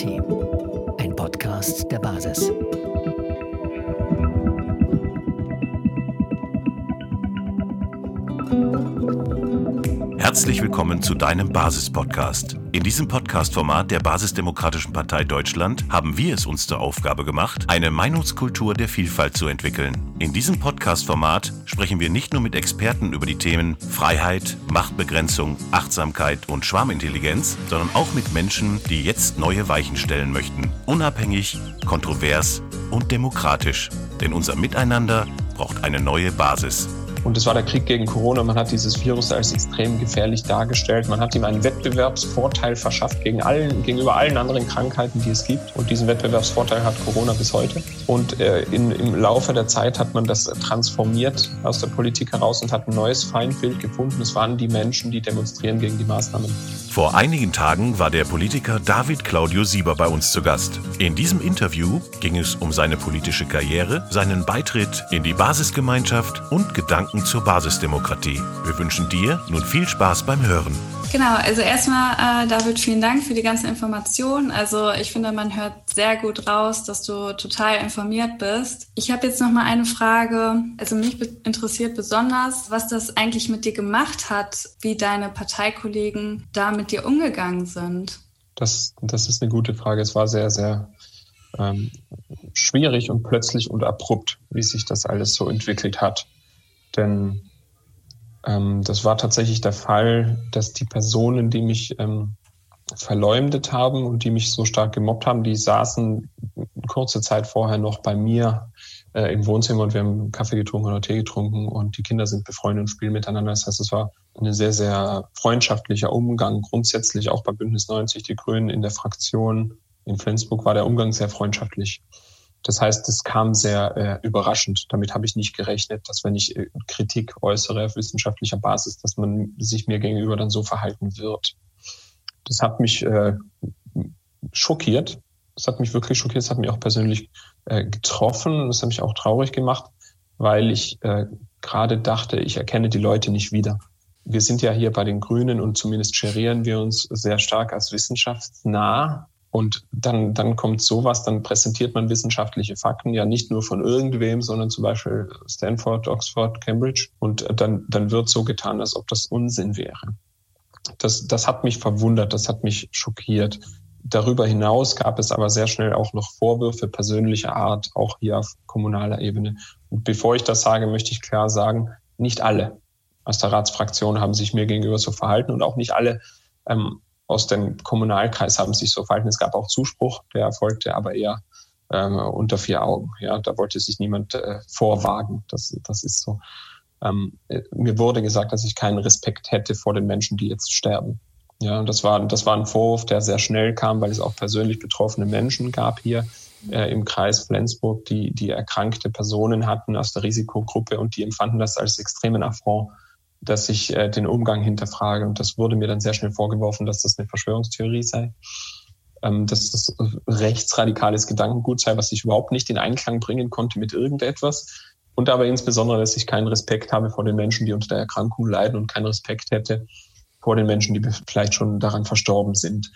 Demokratie. Ein Podcast der Basis. Willkommen zu deinem Basis-Podcast. In diesem Podcast-Format der Basisdemokratischen Partei Deutschland haben wir es uns zur Aufgabe gemacht, eine Meinungskultur der Vielfalt zu entwickeln. In diesem Podcast-Format sprechen wir nicht nur mit Experten über die Themen Freiheit, Machtbegrenzung, Achtsamkeit und Schwarmintelligenz, sondern auch mit Menschen, die jetzt neue Weichen stellen möchten. Unabhängig, kontrovers und demokratisch. Denn unser Miteinander braucht eine neue Basis. Und es war der Krieg gegen Corona. Man hat dieses Virus als extrem gefährlich dargestellt. Man hat ihm einen Wettbewerbsvorteil verschafft gegen allen, gegenüber allen anderen Krankheiten, die es gibt. Und diesen Wettbewerbsvorteil hat Corona bis heute. Und äh, in, im Laufe der Zeit hat man das transformiert aus der Politik heraus und hat ein neues Feindbild gefunden. Es waren die Menschen, die demonstrieren gegen die Maßnahmen. Vor einigen Tagen war der Politiker David Claudio Sieber bei uns zu Gast. In diesem Interview ging es um seine politische Karriere, seinen Beitritt in die Basisgemeinschaft und Gedanken Gedanken zur Basisdemokratie. Wir wünschen dir nun viel Spaß beim Hören. Genau, also erstmal, äh, David, vielen Dank für die ganzen Informationen. Also ich finde, man hört sehr gut raus, dass du total informiert bist. Ich habe jetzt noch mal eine Frage. Also mich interessiert besonders, was das eigentlich mit dir gemacht hat, wie deine Parteikollegen da mit dir umgegangen sind. Das, das ist eine gute Frage. Es war sehr, sehr ähm, schwierig und plötzlich und abrupt, wie sich das alles so entwickelt hat. Denn ähm, das war tatsächlich der Fall, dass die Personen, die mich ähm, verleumdet haben und die mich so stark gemobbt haben, die saßen kurze Zeit vorher noch bei mir äh, im Wohnzimmer und wir haben Kaffee getrunken oder Tee getrunken und die Kinder sind befreundet und spielen miteinander. Das heißt, es war ein sehr, sehr freundschaftlicher Umgang. Grundsätzlich auch bei Bündnis 90, die Grünen in der Fraktion in Flensburg war der Umgang sehr freundschaftlich. Das heißt, es kam sehr äh, überraschend. Damit habe ich nicht gerechnet, dass wenn ich äh, Kritik äußere auf wissenschaftlicher Basis, dass man sich mir gegenüber dann so verhalten wird. Das hat mich äh, schockiert. Das hat mich wirklich schockiert. Das hat mich auch persönlich äh, getroffen. Das hat mich auch traurig gemacht, weil ich äh, gerade dachte, ich erkenne die Leute nicht wieder. Wir sind ja hier bei den Grünen und zumindest gerieren wir uns sehr stark als wissenschaftsnah und dann, dann kommt sowas, dann präsentiert man wissenschaftliche Fakten ja nicht nur von irgendwem, sondern zum Beispiel Stanford, Oxford, Cambridge. Und dann, dann wird so getan, als ob das Unsinn wäre. Das, das hat mich verwundert, das hat mich schockiert. Darüber hinaus gab es aber sehr schnell auch noch Vorwürfe persönlicher Art, auch hier auf kommunaler Ebene. Und bevor ich das sage, möchte ich klar sagen, nicht alle aus der Ratsfraktion haben sich mir gegenüber so verhalten und auch nicht alle ähm, aus dem Kommunalkreis haben sich so verhalten. Es gab auch Zuspruch, der erfolgte aber eher ähm, unter vier Augen. Ja, da wollte sich niemand äh, vorwagen. Das, das ist so. Ähm, mir wurde gesagt, dass ich keinen Respekt hätte vor den Menschen, die jetzt sterben. Ja, und das war, das war ein Vorwurf, der sehr schnell kam, weil es auch persönlich betroffene Menschen gab hier äh, im Kreis Flensburg, die, die erkrankte Personen hatten aus der Risikogruppe und die empfanden das als extremen Affront dass ich äh, den Umgang hinterfrage. Und das wurde mir dann sehr schnell vorgeworfen, dass das eine Verschwörungstheorie sei, ähm, dass das rechtsradikales Gedankengut sei, was ich überhaupt nicht in Einklang bringen konnte mit irgendetwas. Und aber insbesondere, dass ich keinen Respekt habe vor den Menschen, die unter der Erkrankung leiden und keinen Respekt hätte vor den Menschen, die vielleicht schon daran verstorben sind.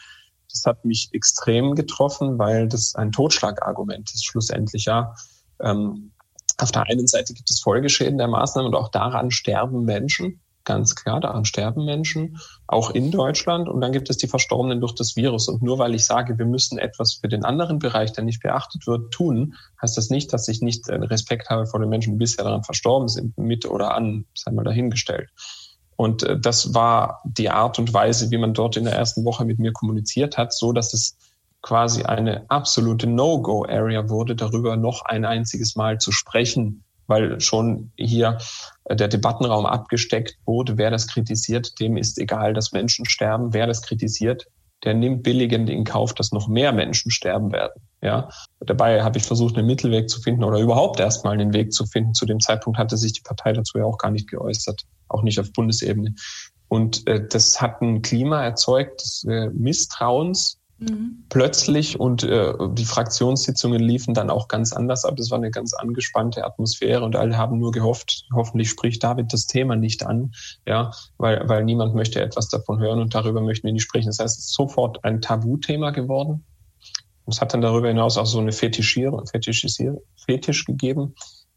Das hat mich extrem getroffen, weil das ein Totschlagargument ist schlussendlich, ja. Ähm, auf der einen Seite gibt es Folgeschäden der Maßnahmen und auch daran sterben Menschen. Ganz klar, daran sterben Menschen, auch in Deutschland. Und dann gibt es die Verstorbenen durch das Virus. Und nur weil ich sage, wir müssen etwas für den anderen Bereich, der nicht beachtet wird, tun, heißt das nicht, dass ich nicht Respekt habe vor den Menschen, die bisher daran verstorben sind, mit oder an, sei mal dahingestellt. Und äh, das war die Art und Weise, wie man dort in der ersten Woche mit mir kommuniziert hat, so dass es quasi eine absolute No-Go-Area wurde, darüber noch ein einziges Mal zu sprechen, weil schon hier äh, der Debattenraum abgesteckt wurde. Wer das kritisiert, dem ist egal, dass Menschen sterben. Wer das kritisiert, der nimmt billigend in Kauf, dass noch mehr Menschen sterben werden. Ja, dabei habe ich versucht, einen Mittelweg zu finden oder überhaupt erstmal einen Weg zu finden. Zu dem Zeitpunkt hatte sich die Partei dazu ja auch gar nicht geäußert, auch nicht auf Bundesebene. Und äh, das hat ein Klima erzeugt des äh, Misstrauens Mhm. Plötzlich und äh, die Fraktionssitzungen liefen dann auch ganz anders ab. Es war eine ganz angespannte Atmosphäre und alle haben nur gehofft, hoffentlich spricht David das Thema nicht an, ja, weil, weil niemand möchte etwas davon hören und darüber möchten wir nicht sprechen. Das heißt, es ist sofort ein Tabuthema geworden. Es hat dann darüber hinaus auch so eine Fetischierung, Fetischisier, Fetisch gegeben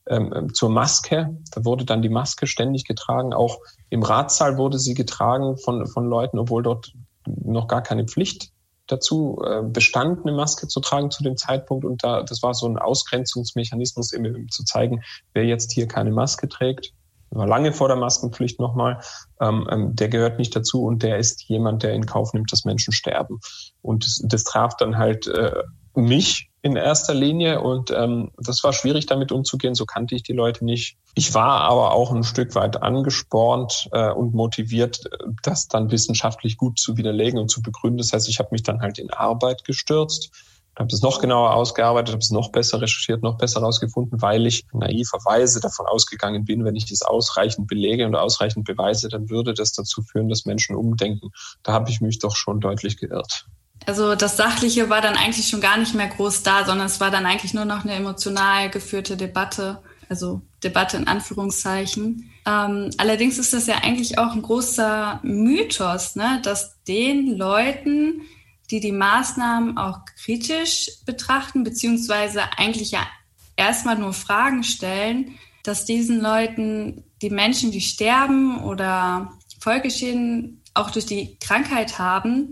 ähm, ähm, zur Maske. Da wurde dann die Maske ständig getragen. Auch im Ratssaal wurde sie getragen von, von Leuten, obwohl dort noch gar keine Pflicht dazu äh, bestand, eine Maske zu tragen zu dem Zeitpunkt. Und da, das war so ein Ausgrenzungsmechanismus, um zu zeigen, wer jetzt hier keine Maske trägt, war lange vor der Maskenpflicht nochmal, ähm, ähm, der gehört nicht dazu und der ist jemand, der in Kauf nimmt, dass Menschen sterben. Und das, das traf dann halt äh, mich in erster Linie und ähm, das war schwierig damit umzugehen, so kannte ich die Leute nicht. Ich war aber auch ein Stück weit angespornt äh, und motiviert, das dann wissenschaftlich gut zu widerlegen und zu begründen. Das heißt, ich habe mich dann halt in Arbeit gestürzt, habe das noch genauer ausgearbeitet, habe es noch besser recherchiert, noch besser herausgefunden, weil ich naiverweise davon ausgegangen bin, wenn ich das ausreichend belege und ausreichend beweise, dann würde das dazu führen, dass Menschen umdenken. Da habe ich mich doch schon deutlich geirrt. Also das Sachliche war dann eigentlich schon gar nicht mehr groß da, sondern es war dann eigentlich nur noch eine emotional geführte Debatte, also Debatte in Anführungszeichen. Ähm, allerdings ist das ja eigentlich auch ein großer Mythos, ne, dass den Leuten, die die Maßnahmen auch kritisch betrachten, beziehungsweise eigentlich ja erstmal nur Fragen stellen, dass diesen Leuten die Menschen, die sterben oder Folgeschäden auch durch die Krankheit haben,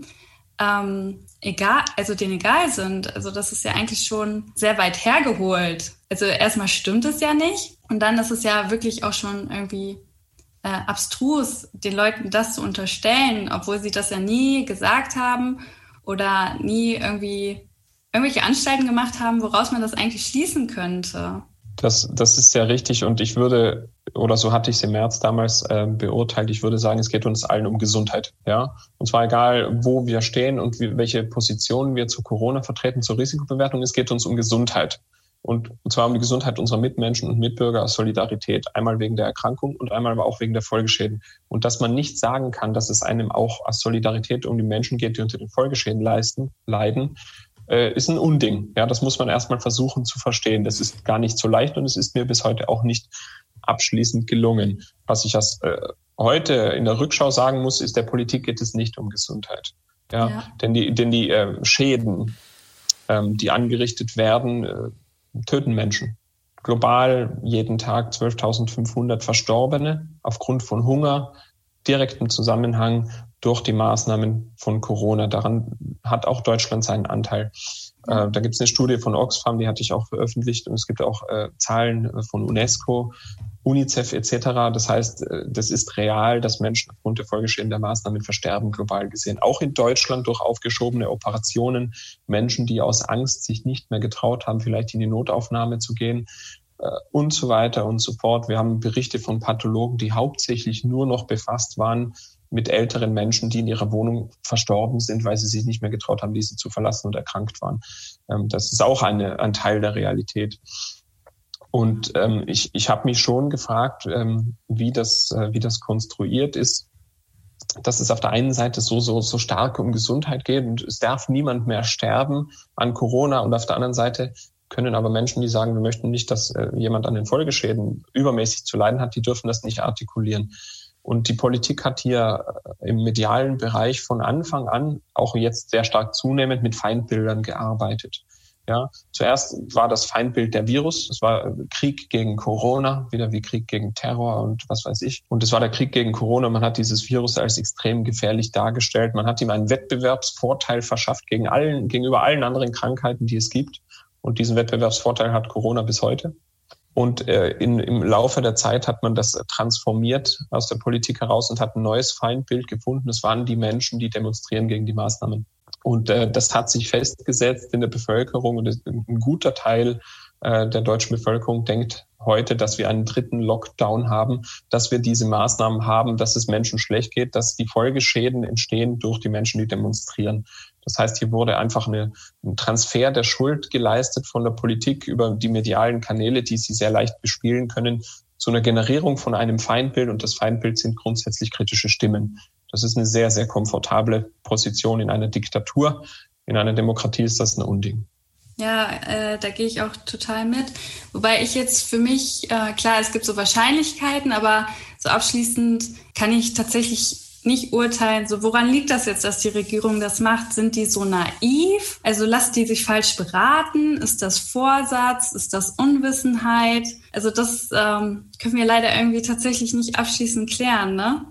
ähm, egal, also denen egal sind. Also das ist ja eigentlich schon sehr weit hergeholt. Also erstmal stimmt es ja nicht und dann ist es ja wirklich auch schon irgendwie äh, abstrus, den Leuten das zu unterstellen, obwohl sie das ja nie gesagt haben oder nie irgendwie irgendwelche Anstalten gemacht haben, woraus man das eigentlich schließen könnte. Das, das ist sehr richtig und ich würde, oder so hatte ich es im März damals äh, beurteilt, ich würde sagen, es geht uns allen um Gesundheit. Ja? Und zwar egal, wo wir stehen und wie, welche Positionen wir zu Corona vertreten, zur Risikobewertung, es geht uns um Gesundheit. Und, zwar um die Gesundheit unserer Mitmenschen und Mitbürger aus Solidarität. Einmal wegen der Erkrankung und einmal aber auch wegen der Folgeschäden. Und dass man nicht sagen kann, dass es einem auch aus Solidarität um die Menschen geht, die unter den Folgeschäden leisten, leiden, äh, ist ein Unding. Ja, das muss man erstmal versuchen zu verstehen. Das ist gar nicht so leicht und es ist mir bis heute auch nicht abschließend gelungen. Was ich als, äh, heute in der Rückschau sagen muss, ist, der Politik geht es nicht um Gesundheit. Ja, ja. denn die, denn die äh, Schäden, ähm, die angerichtet werden, äh, töten Menschen. Global jeden Tag 12.500 Verstorbene aufgrund von Hunger, direktem Zusammenhang durch die Maßnahmen von Corona. Daran hat auch Deutschland seinen Anteil. Äh, da gibt es eine Studie von Oxfam, die hatte ich auch veröffentlicht und es gibt auch äh, Zahlen äh, von UNESCO, UNICEF etc. Das heißt, äh, das ist real, dass Menschen aufgrund der Folgeschäden der Maßnahmen versterben, global gesehen. Auch in Deutschland durch aufgeschobene Operationen, Menschen, die aus Angst sich nicht mehr getraut haben, vielleicht in die Notaufnahme zu gehen äh, und so weiter und so fort. Wir haben Berichte von Pathologen, die hauptsächlich nur noch befasst waren mit älteren Menschen, die in ihrer Wohnung verstorben sind, weil sie sich nicht mehr getraut haben, diese zu verlassen und erkrankt waren. Ähm, das ist auch eine, ein Teil der Realität. Und ähm, ich, ich habe mich schon gefragt, ähm, wie, das, äh, wie das konstruiert ist, dass es auf der einen Seite so, so, so stark um Gesundheit geht und es darf niemand mehr sterben an Corona und auf der anderen Seite können aber Menschen, die sagen, wir möchten nicht, dass äh, jemand an den Folgeschäden übermäßig zu leiden hat, die dürfen das nicht artikulieren. Und die Politik hat hier äh, im medialen Bereich von Anfang an, auch jetzt sehr stark zunehmend, mit Feindbildern gearbeitet. Ja, zuerst war das Feindbild der Virus. Es war äh, Krieg gegen Corona, wieder wie Krieg gegen Terror und was weiß ich. Und es war der Krieg gegen Corona. Man hat dieses Virus als extrem gefährlich dargestellt. Man hat ihm einen Wettbewerbsvorteil verschafft gegen allen, gegenüber allen anderen Krankheiten, die es gibt. Und diesen Wettbewerbsvorteil hat Corona bis heute. Und äh, in, im Laufe der Zeit hat man das transformiert aus der Politik heraus und hat ein neues Feindbild gefunden. Es waren die Menschen, die demonstrieren gegen die Maßnahmen. Und äh, das hat sich festgesetzt in der Bevölkerung und ein guter Teil äh, der deutschen Bevölkerung denkt heute, dass wir einen dritten Lockdown haben, dass wir diese Maßnahmen haben, dass es Menschen schlecht geht, dass die Folgeschäden entstehen durch die Menschen, die demonstrieren. Das heißt, hier wurde einfach eine, ein Transfer der Schuld geleistet von der Politik über die medialen Kanäle, die sie sehr leicht bespielen können, zu einer Generierung von einem Feindbild. Und das Feindbild sind grundsätzlich kritische Stimmen. Das ist eine sehr, sehr komfortable Position in einer Diktatur. In einer Demokratie ist das ein Unding. Ja, äh, da gehe ich auch total mit. Wobei ich jetzt für mich, äh, klar, es gibt so Wahrscheinlichkeiten, aber so abschließend kann ich tatsächlich nicht urteilen, so woran liegt das jetzt, dass die Regierung das macht? Sind die so naiv? Also lasst die sich falsch beraten? Ist das Vorsatz? Ist das Unwissenheit? Also das ähm, können wir leider irgendwie tatsächlich nicht abschließend klären, ne?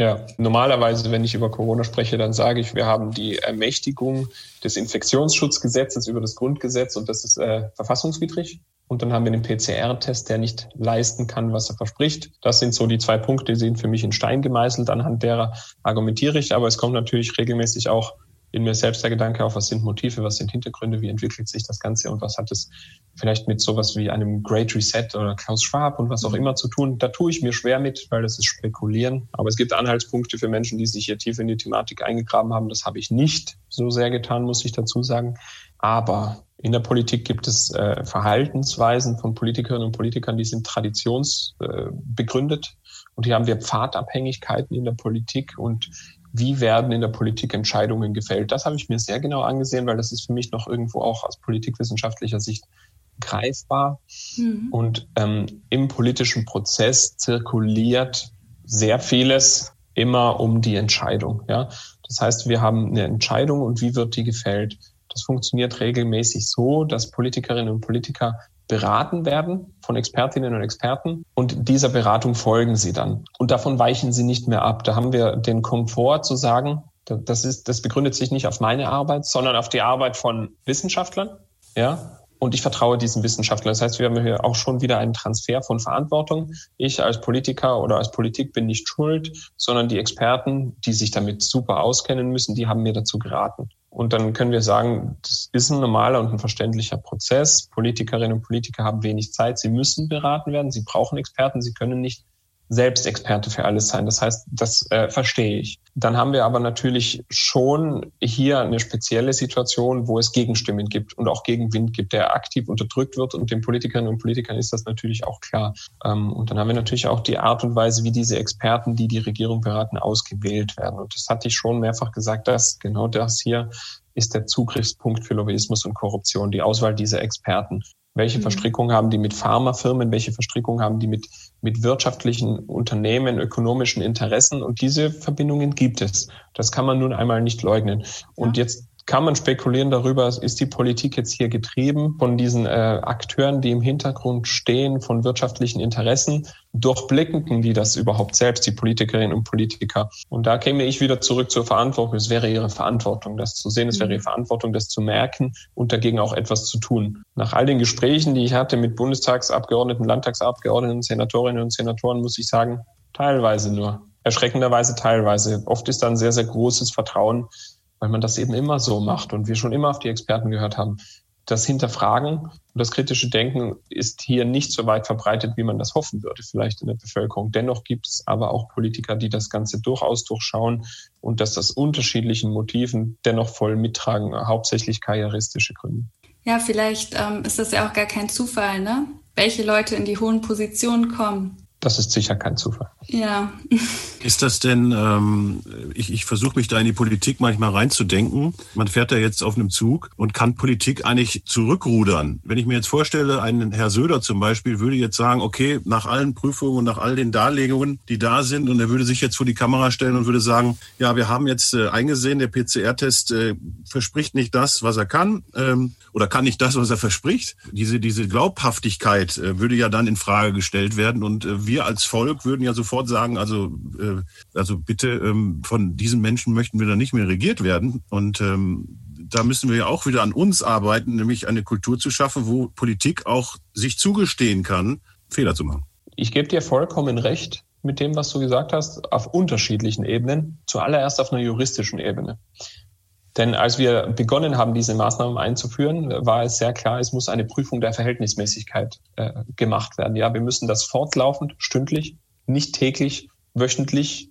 Ja, normalerweise, wenn ich über Corona spreche, dann sage ich, wir haben die Ermächtigung des Infektionsschutzgesetzes über das Grundgesetz und das ist äh, verfassungswidrig. Und dann haben wir den PCR-Test, der nicht leisten kann, was er verspricht. Das sind so die zwei Punkte, die sind für mich in Stein gemeißelt. Anhand derer argumentiere ich. Aber es kommt natürlich regelmäßig auch in mir selbst der Gedanke auf, was sind Motive, was sind Hintergründe, wie entwickelt sich das Ganze und was hat es vielleicht mit sowas wie einem Great Reset oder Klaus Schwab und was auch mhm. immer zu tun. Da tue ich mir schwer mit, weil das ist Spekulieren. Aber es gibt Anhaltspunkte für Menschen, die sich hier tief in die Thematik eingegraben haben. Das habe ich nicht so sehr getan, muss ich dazu sagen. Aber in der Politik gibt es äh, Verhaltensweisen von Politikerinnen und Politikern, die sind traditionsbegründet. Äh, und hier haben wir Pfadabhängigkeiten in der Politik und wie werden in der Politik Entscheidungen gefällt. Das habe ich mir sehr genau angesehen, weil das ist für mich noch irgendwo auch aus politikwissenschaftlicher Sicht greifbar. Mhm. Und ähm, im politischen Prozess zirkuliert sehr vieles immer um die Entscheidung. Ja? Das heißt, wir haben eine Entscheidung und wie wird die gefällt? Das funktioniert regelmäßig so, dass Politikerinnen und Politiker beraten werden von Expertinnen und Experten und dieser Beratung folgen sie dann. Und davon weichen sie nicht mehr ab. Da haben wir den Komfort zu sagen, das ist, das begründet sich nicht auf meine Arbeit, sondern auf die Arbeit von Wissenschaftlern. Ja. Und ich vertraue diesen Wissenschaftlern. Das heißt, wir haben hier auch schon wieder einen Transfer von Verantwortung. Ich als Politiker oder als Politik bin nicht schuld, sondern die Experten, die sich damit super auskennen müssen, die haben mir dazu geraten. Und dann können wir sagen, das ist ein normaler und ein verständlicher Prozess. Politikerinnen und Politiker haben wenig Zeit. Sie müssen beraten werden. Sie brauchen Experten. Sie können nicht selbst Experte für alles sein. Das heißt, das äh, verstehe ich. Dann haben wir aber natürlich schon hier eine spezielle Situation, wo es Gegenstimmen gibt und auch Gegenwind gibt, der aktiv unterdrückt wird. Und den Politikerinnen und Politikern ist das natürlich auch klar. Ähm, und dann haben wir natürlich auch die Art und Weise, wie diese Experten, die die Regierung beraten, ausgewählt werden. Und das hatte ich schon mehrfach gesagt, dass genau das hier ist der Zugriffspunkt für Lobbyismus und Korruption, die Auswahl dieser Experten. Welche mhm. Verstrickungen haben die mit Pharmafirmen? Welche Verstrickungen haben die mit, mit wirtschaftlichen Unternehmen, ökonomischen Interessen? Und diese Verbindungen gibt es. Das kann man nun einmal nicht leugnen. Und jetzt kann man spekulieren darüber, ist die Politik jetzt hier getrieben von diesen äh, Akteuren, die im Hintergrund stehen, von wirtschaftlichen Interessen, durchblicken die das überhaupt selbst, die Politikerinnen und Politiker. Und da käme ich wieder zurück zur Verantwortung. Es wäre ihre Verantwortung, das zu sehen, es wäre ihre Verantwortung, das zu merken und dagegen auch etwas zu tun. Nach all den Gesprächen, die ich hatte mit Bundestagsabgeordneten, Landtagsabgeordneten, Senatorinnen und Senatoren, muss ich sagen, teilweise nur. Erschreckenderweise teilweise. Oft ist da ein sehr, sehr großes Vertrauen weil man das eben immer so macht und wir schon immer auf die Experten gehört haben. Das Hinterfragen und das kritische Denken ist hier nicht so weit verbreitet, wie man das hoffen würde, vielleicht in der Bevölkerung. Dennoch gibt es aber auch Politiker, die das Ganze durchaus durchschauen und das aus unterschiedlichen Motiven dennoch voll mittragen, hauptsächlich karrieristische Gründe. Ja, vielleicht ähm, ist das ja auch gar kein Zufall, ne? Welche Leute in die hohen Positionen kommen. Das ist sicher kein Zufall. Ja. Ist das denn, ähm, ich, ich versuche mich da in die Politik manchmal reinzudenken. Man fährt da jetzt auf einem Zug und kann Politik eigentlich zurückrudern. Wenn ich mir jetzt vorstelle, ein Herr Söder zum Beispiel würde jetzt sagen, okay, nach allen Prüfungen und nach all den Darlegungen, die da sind, und er würde sich jetzt vor die Kamera stellen und würde sagen, ja, wir haben jetzt äh, eingesehen, der PCR-Test äh, verspricht nicht das, was er kann, ähm, oder kann nicht das, was er verspricht. Diese, diese Glaubhaftigkeit äh, würde ja dann in Frage gestellt werden und äh, wir als Volk würden ja sofort sagen, also, äh, also bitte, ähm, von diesen Menschen möchten wir dann nicht mehr regiert werden. Und ähm, da müssen wir ja auch wieder an uns arbeiten, nämlich eine Kultur zu schaffen, wo Politik auch sich zugestehen kann, Fehler zu machen. Ich gebe dir vollkommen recht mit dem, was du gesagt hast, auf unterschiedlichen Ebenen. Zuallererst auf einer juristischen Ebene. Denn als wir begonnen haben, diese Maßnahmen einzuführen, war es sehr klar, es muss eine Prüfung der Verhältnismäßigkeit äh, gemacht werden. Ja, wir müssen das fortlaufend, stündlich, nicht täglich, wöchentlich,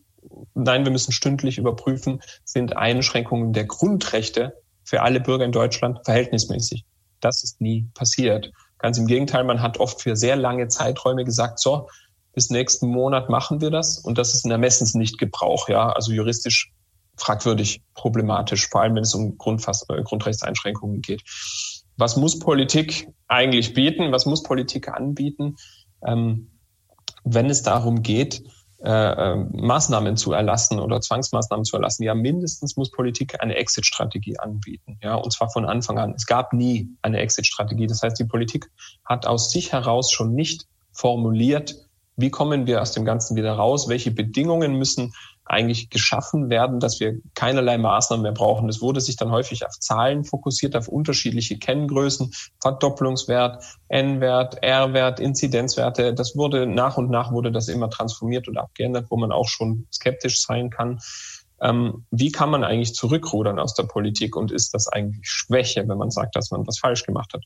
nein, wir müssen stündlich überprüfen, sind Einschränkungen der Grundrechte für alle Bürger in Deutschland verhältnismäßig. Das ist nie passiert. Ganz im Gegenteil, man hat oft für sehr lange Zeiträume gesagt, so, bis nächsten Monat machen wir das. Und das ist ein Ermessensnichtgebrauch, ja, also juristisch fragwürdig problematisch, vor allem wenn es um Grundfass äh, Grundrechtseinschränkungen geht. Was muss Politik eigentlich bieten? Was muss Politik anbieten, ähm, wenn es darum geht, äh, ähm, Maßnahmen zu erlassen oder Zwangsmaßnahmen zu erlassen. Ja, mindestens muss Politik eine Exit-Strategie anbieten. Ja, und zwar von Anfang an. Es gab nie eine Exit-Strategie. Das heißt, die Politik hat aus sich heraus schon nicht formuliert, wie kommen wir aus dem Ganzen wieder raus? Welche Bedingungen müssen eigentlich geschaffen werden, dass wir keinerlei Maßnahmen mehr brauchen. Es wurde sich dann häufig auf Zahlen fokussiert, auf unterschiedliche Kenngrößen, Verdopplungswert, N-Wert, R-Wert, Inzidenzwerte. Das wurde nach und nach wurde das immer transformiert und abgeändert, wo man auch schon skeptisch sein kann. Ähm, wie kann man eigentlich zurückrudern aus der Politik und ist das eigentlich Schwäche, wenn man sagt, dass man was falsch gemacht hat?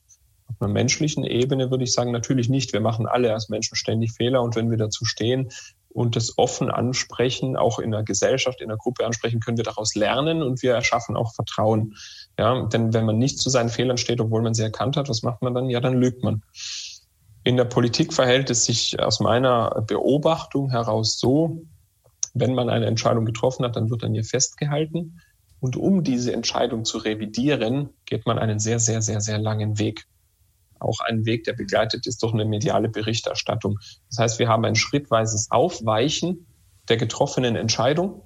Auf einer menschlichen Ebene würde ich sagen, natürlich nicht. Wir machen alle als Menschen ständig Fehler und wenn wir dazu stehen, und das offen ansprechen, auch in der Gesellschaft, in der Gruppe ansprechen, können wir daraus lernen und wir erschaffen auch Vertrauen. Ja, denn wenn man nicht zu seinen Fehlern steht, obwohl man sie erkannt hat, was macht man dann? Ja, dann lügt man. In der Politik verhält es sich aus meiner Beobachtung heraus so, wenn man eine Entscheidung getroffen hat, dann wird an ihr festgehalten. Und um diese Entscheidung zu revidieren, geht man einen sehr, sehr, sehr, sehr langen Weg auch ein Weg, der begleitet ist durch eine mediale Berichterstattung. Das heißt, wir haben ein schrittweises Aufweichen der getroffenen Entscheidung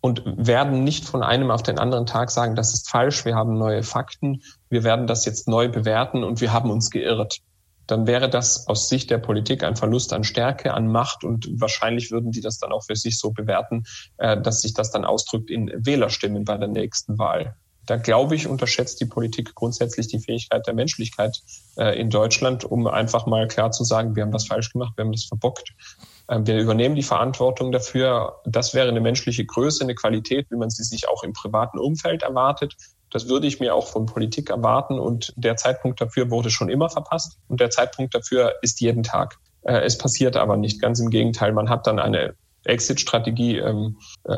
und werden nicht von einem auf den anderen Tag sagen, das ist falsch, wir haben neue Fakten, wir werden das jetzt neu bewerten und wir haben uns geirrt. Dann wäre das aus Sicht der Politik ein Verlust an Stärke, an Macht und wahrscheinlich würden die das dann auch für sich so bewerten, äh, dass sich das dann ausdrückt in Wählerstimmen bei der nächsten Wahl da glaube ich, unterschätzt die Politik grundsätzlich die Fähigkeit der Menschlichkeit äh, in Deutschland, um einfach mal klar zu sagen, wir haben was falsch gemacht, wir haben das verbockt. Ähm, wir übernehmen die Verantwortung dafür. Das wäre eine menschliche Größe, eine Qualität, wie man sie sich auch im privaten Umfeld erwartet. Das würde ich mir auch von Politik erwarten. Und der Zeitpunkt dafür wurde schon immer verpasst. Und der Zeitpunkt dafür ist jeden Tag. Äh, es passiert aber nicht. Ganz im Gegenteil. Man hat dann eine Exit-Strategie, ähm, äh,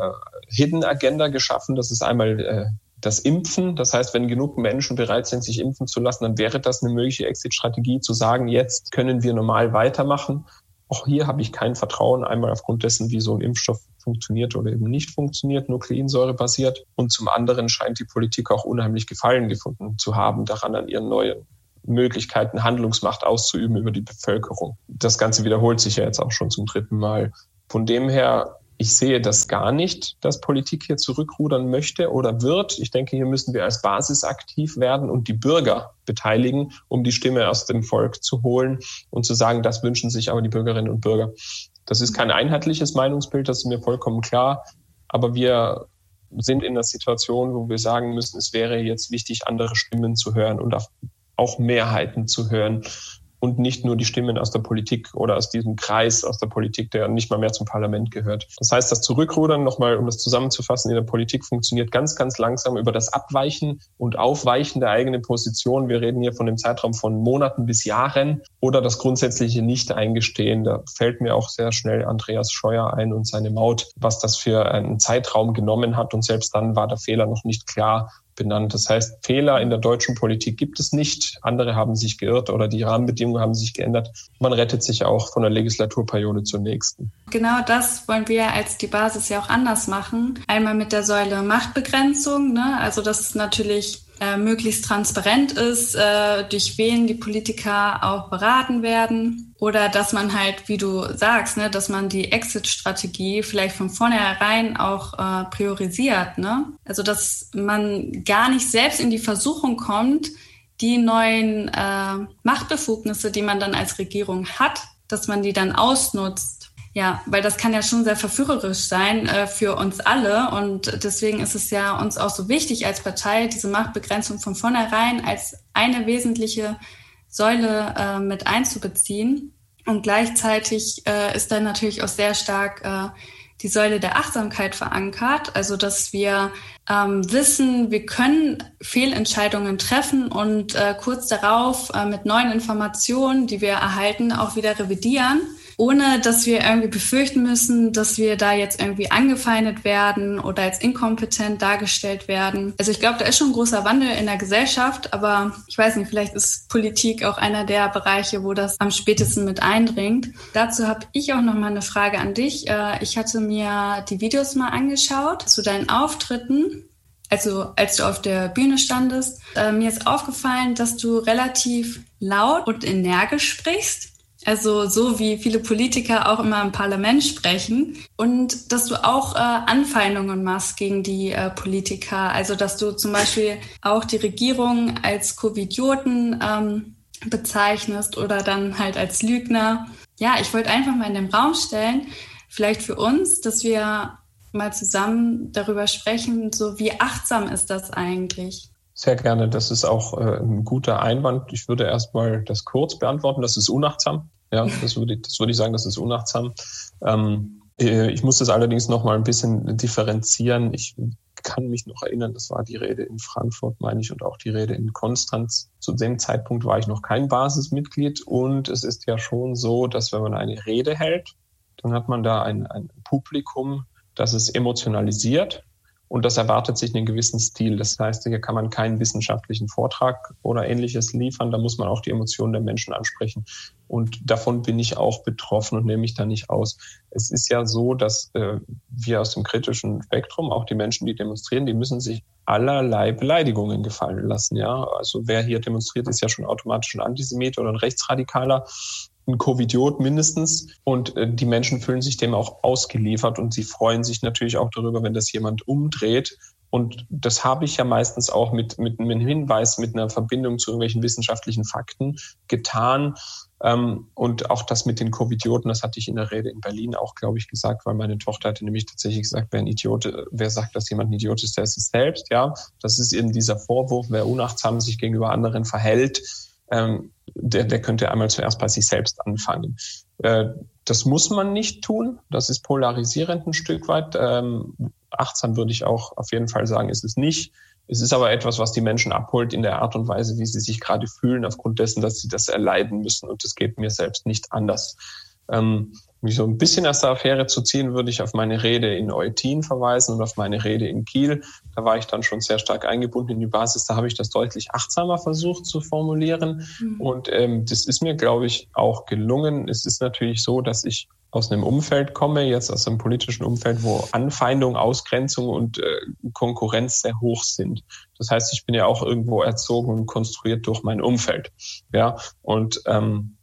Hidden Agenda geschaffen. Das ist einmal äh, das Impfen. Das heißt, wenn genug Menschen bereit sind, sich impfen zu lassen, dann wäre das eine mögliche Exit-Strategie, zu sagen, jetzt können wir normal weitermachen. Auch hier habe ich kein Vertrauen, einmal aufgrund dessen, wie so ein Impfstoff funktioniert oder eben nicht funktioniert, Nukleinsäure basiert. Und zum anderen scheint die Politik auch unheimlich Gefallen gefunden zu haben, daran an ihren neuen Möglichkeiten, Handlungsmacht auszuüben über die Bevölkerung. Das Ganze wiederholt sich ja jetzt auch schon zum dritten Mal. Von dem her ich sehe das gar nicht, dass Politik hier zurückrudern möchte oder wird. Ich denke, hier müssen wir als Basis aktiv werden und die Bürger beteiligen, um die Stimme aus dem Volk zu holen und zu sagen, das wünschen sich aber die Bürgerinnen und Bürger. Das ist kein einheitliches Meinungsbild, das ist mir vollkommen klar. Aber wir sind in der Situation, wo wir sagen müssen, es wäre jetzt wichtig, andere Stimmen zu hören und auch Mehrheiten zu hören und nicht nur die Stimmen aus der Politik oder aus diesem Kreis aus der Politik, der nicht mal mehr zum Parlament gehört. Das heißt, das Zurückrudern, nochmal, um das zusammenzufassen, in der Politik funktioniert ganz, ganz langsam über das Abweichen und Aufweichen der eigenen Position. Wir reden hier von dem Zeitraum von Monaten bis Jahren oder das grundsätzliche Nicht-Eingestehen. Da fällt mir auch sehr schnell Andreas Scheuer ein und seine Maut, was das für einen Zeitraum genommen hat. Und selbst dann war der Fehler noch nicht klar, benannt. Das heißt, Fehler in der deutschen Politik gibt es nicht. Andere haben sich geirrt oder die Rahmenbedingungen haben sich geändert. Man rettet sich auch von der Legislaturperiode zur nächsten. Genau das wollen wir als die Basis ja auch anders machen. Einmal mit der Säule Machtbegrenzung, ne? also das ist natürlich äh, möglichst transparent ist, äh, durch wen die Politiker auch beraten werden. Oder dass man halt, wie du sagst, ne, dass man die Exit-Strategie vielleicht von vornherein auch äh, priorisiert. Ne? Also dass man gar nicht selbst in die Versuchung kommt, die neuen äh, Machtbefugnisse, die man dann als Regierung hat, dass man die dann ausnutzt ja, weil das kann ja schon sehr verführerisch sein äh, für uns alle. Und deswegen ist es ja uns auch so wichtig als Partei, diese Machtbegrenzung von vornherein als eine wesentliche Säule äh, mit einzubeziehen. Und gleichzeitig äh, ist dann natürlich auch sehr stark äh, die Säule der Achtsamkeit verankert. Also, dass wir ähm, wissen, wir können Fehlentscheidungen treffen und äh, kurz darauf äh, mit neuen Informationen, die wir erhalten, auch wieder revidieren ohne dass wir irgendwie befürchten müssen, dass wir da jetzt irgendwie angefeindet werden oder als inkompetent dargestellt werden. Also ich glaube, da ist schon ein großer Wandel in der Gesellschaft, aber ich weiß nicht, vielleicht ist Politik auch einer der Bereiche, wo das am spätesten mit eindringt. Dazu habe ich auch noch mal eine Frage an dich. Äh, ich hatte mir die Videos mal angeschaut zu deinen Auftritten also als du auf der Bühne standest, äh, mir ist aufgefallen, dass du relativ laut und energisch sprichst. Also so wie viele Politiker auch immer im Parlament sprechen und dass du auch äh, Anfeindungen machst gegen die äh, Politiker. Also dass du zum Beispiel auch die Regierung als Covidioten ähm, bezeichnest oder dann halt als Lügner. Ja, ich wollte einfach mal in den Raum stellen, vielleicht für uns, dass wir mal zusammen darüber sprechen, so wie achtsam ist das eigentlich? Sehr gerne. Das ist auch äh, ein guter Einwand. Ich würde erstmal das kurz beantworten. Das ist unachtsam. Ja, das würde, das würde ich sagen, das ist unachtsam. Ähm, äh, ich muss das allerdings noch mal ein bisschen differenzieren. Ich kann mich noch erinnern, das war die Rede in Frankfurt, meine ich, und auch die Rede in Konstanz. Zu dem Zeitpunkt war ich noch kein Basismitglied und es ist ja schon so, dass wenn man eine Rede hält, dann hat man da ein, ein Publikum, das es emotionalisiert und das erwartet sich einen gewissen Stil. Das heißt, hier kann man keinen wissenschaftlichen Vortrag oder ähnliches liefern. Da muss man auch die Emotionen der Menschen ansprechen. Und davon bin ich auch betroffen und nehme mich da nicht aus. Es ist ja so, dass äh, wir aus dem kritischen Spektrum, auch die Menschen, die demonstrieren, die müssen sich allerlei Beleidigungen gefallen lassen. Ja, also wer hier demonstriert, ist ja schon automatisch ein Antisemit oder ein Rechtsradikaler ein Covidiot mindestens. Und äh, die Menschen fühlen sich dem auch ausgeliefert und sie freuen sich natürlich auch darüber, wenn das jemand umdreht. Und das habe ich ja meistens auch mit, mit einem Hinweis, mit einer Verbindung zu irgendwelchen wissenschaftlichen Fakten getan. Ähm, und auch das mit den Covidioten, das hatte ich in der Rede in Berlin auch, glaube ich, gesagt, weil meine Tochter hatte nämlich tatsächlich gesagt, wer ein Idiot, wer sagt, dass jemand ein Idiot ist, der ist es selbst. Ja, das ist eben dieser Vorwurf, wer unachtsam sich gegenüber anderen verhält, ähm, der, der könnte einmal zuerst bei sich selbst anfangen. Äh, das muss man nicht tun. Das ist polarisierend ein Stück weit. Ähm, achtsam würde ich auch auf jeden Fall sagen, ist es nicht. Es ist aber etwas, was die Menschen abholt in der Art und Weise, wie sie sich gerade fühlen, aufgrund dessen, dass sie das erleiden müssen. Und das geht mir selbst nicht anders. Ähm, mich so ein bisschen aus der Affäre zu ziehen, würde ich auf meine Rede in Eutin verweisen und auf meine Rede in Kiel. Da war ich dann schon sehr stark eingebunden in die Basis. Da habe ich das deutlich achtsamer versucht zu formulieren. Mhm. Und ähm, das ist mir, glaube ich, auch gelungen. Es ist natürlich so, dass ich aus einem Umfeld komme, jetzt aus einem politischen Umfeld, wo Anfeindung, Ausgrenzung und äh, Konkurrenz sehr hoch sind. Das heißt, ich bin ja auch irgendwo erzogen und konstruiert durch mein Umfeld. Ja, und ähm,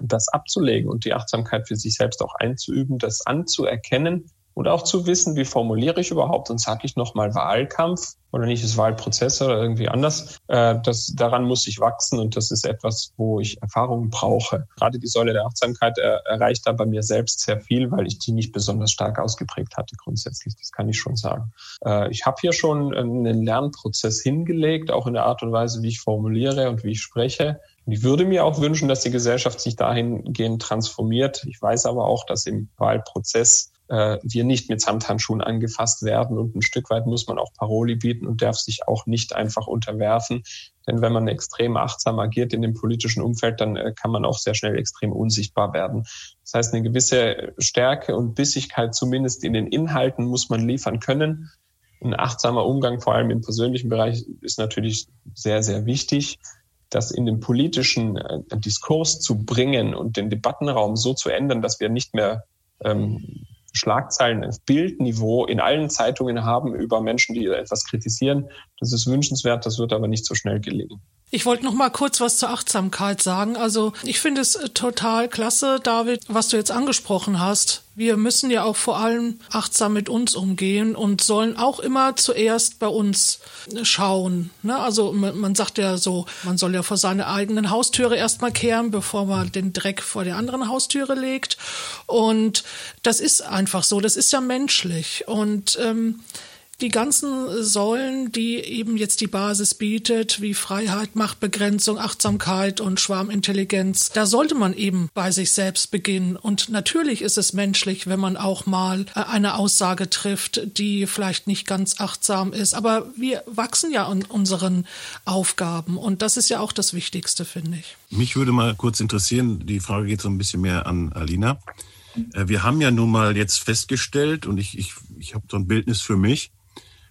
das abzulegen und die Achtsamkeit für sich selbst auch einzuüben, das anzuerkennen und auch zu wissen, wie formuliere ich überhaupt und sage ich nochmal Wahlkampf oder nicht das Wahlprozess oder irgendwie anders. Äh, das, daran muss ich wachsen und das ist etwas, wo ich Erfahrungen brauche. Gerade die Säule der Achtsamkeit er, erreicht da bei mir selbst sehr viel, weil ich die nicht besonders stark ausgeprägt hatte grundsätzlich. Das kann ich schon sagen. Äh, ich habe hier schon einen Lernprozess hingelegt, auch in der Art und Weise, wie ich formuliere und wie ich spreche. Und ich würde mir auch wünschen, dass die Gesellschaft sich dahingehend transformiert. Ich weiß aber auch, dass im Wahlprozess äh, wir nicht mit Samthandschuhen angefasst werden und ein Stück weit muss man auch Paroli bieten und darf sich auch nicht einfach unterwerfen. Denn wenn man extrem achtsam agiert in dem politischen Umfeld, dann äh, kann man auch sehr schnell extrem unsichtbar werden. Das heißt, eine gewisse Stärke und Bissigkeit zumindest in den Inhalten muss man liefern können. Ein achtsamer Umgang, vor allem im persönlichen Bereich, ist natürlich sehr, sehr wichtig das in den politischen äh, Diskurs zu bringen und den Debattenraum so zu ändern, dass wir nicht mehr ähm, Schlagzeilen auf Bildniveau in allen Zeitungen haben über Menschen, die etwas kritisieren. Das ist wünschenswert, das wird aber nicht so schnell gelingen. Ich wollte noch mal kurz was zur Achtsamkeit sagen. Also ich finde es äh, total klasse, David, was du jetzt angesprochen hast. Wir müssen ja auch vor allem achtsam mit uns umgehen und sollen auch immer zuerst bei uns äh, schauen. Ne? Also man sagt ja so, man soll ja vor seine eigenen Haustüre erstmal kehren, bevor man den Dreck vor der anderen Haustüre legt. Und das ist einfach so, das ist ja menschlich. Und ähm, die ganzen Säulen, die eben jetzt die Basis bietet, wie Freiheit, Machtbegrenzung, Achtsamkeit und Schwarmintelligenz, da sollte man eben bei sich selbst beginnen. Und natürlich ist es menschlich, wenn man auch mal äh, eine Aussage trifft, die vielleicht nicht ganz achtsam ist. Aber wir wachsen ja an unseren Aufgaben und das ist ja auch das Wichtigste, finde ich. Mich würde mal kurz interessieren, die Frage geht so ein bisschen mehr an Alina. Äh, wir haben ja nun mal jetzt festgestellt, und ich, ich, ich habe so ein Bildnis für mich,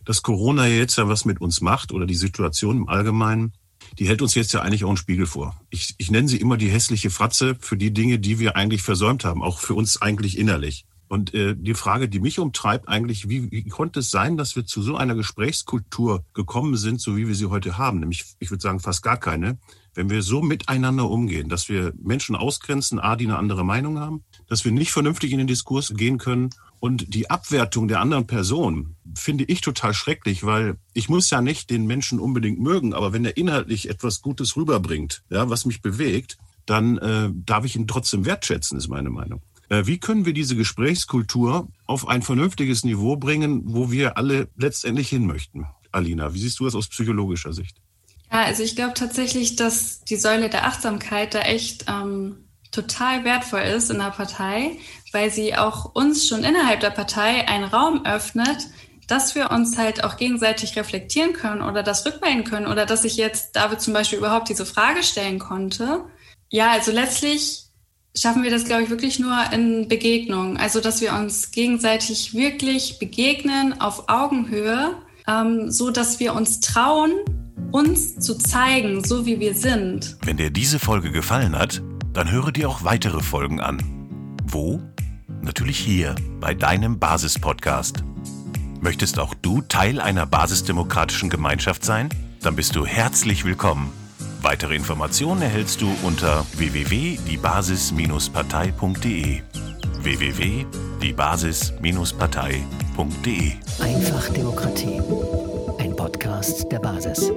dass Corona jetzt ja was mit uns macht oder die Situation im Allgemeinen, die hält uns jetzt ja eigentlich auch einen Spiegel vor. Ich, ich nenne sie immer die hässliche Fratze für die Dinge, die wir eigentlich versäumt haben, auch für uns eigentlich innerlich. Und äh, die Frage, die mich umtreibt, eigentlich, wie, wie konnte es sein, dass wir zu so einer Gesprächskultur gekommen sind, so wie wir sie heute haben? Nämlich, ich würde sagen, fast gar keine. Wenn wir so miteinander umgehen, dass wir Menschen ausgrenzen, A, die eine andere Meinung haben, dass wir nicht vernünftig in den Diskurs gehen können und die Abwertung der anderen Person finde ich total schrecklich, weil ich muss ja nicht den Menschen unbedingt mögen, aber wenn er inhaltlich etwas Gutes rüberbringt, ja, was mich bewegt, dann äh, darf ich ihn trotzdem wertschätzen, ist meine Meinung. Äh, wie können wir diese Gesprächskultur auf ein vernünftiges Niveau bringen, wo wir alle letztendlich hin möchten? Alina, wie siehst du das aus psychologischer Sicht? Ja, also ich glaube tatsächlich, dass die Säule der Achtsamkeit da echt ähm, total wertvoll ist in der Partei, weil sie auch uns schon innerhalb der Partei einen Raum öffnet, dass wir uns halt auch gegenseitig reflektieren können oder das rückmelden können oder dass ich jetzt David zum Beispiel überhaupt diese Frage stellen konnte. Ja, also letztlich schaffen wir das, glaube ich, wirklich nur in Begegnung. Also, dass wir uns gegenseitig wirklich begegnen auf Augenhöhe, ähm, so dass wir uns trauen, uns zu zeigen, so wie wir sind. Wenn dir diese Folge gefallen hat, dann höre dir auch weitere Folgen an. Wo? Natürlich hier, bei deinem Basis-Podcast. Möchtest auch du Teil einer basisdemokratischen Gemeinschaft sein? Dann bist du herzlich willkommen. Weitere Informationen erhältst du unter www.diebasis-partei.de www.diebasis-partei.de Einfach Demokratie. Ein Podcast der Basis.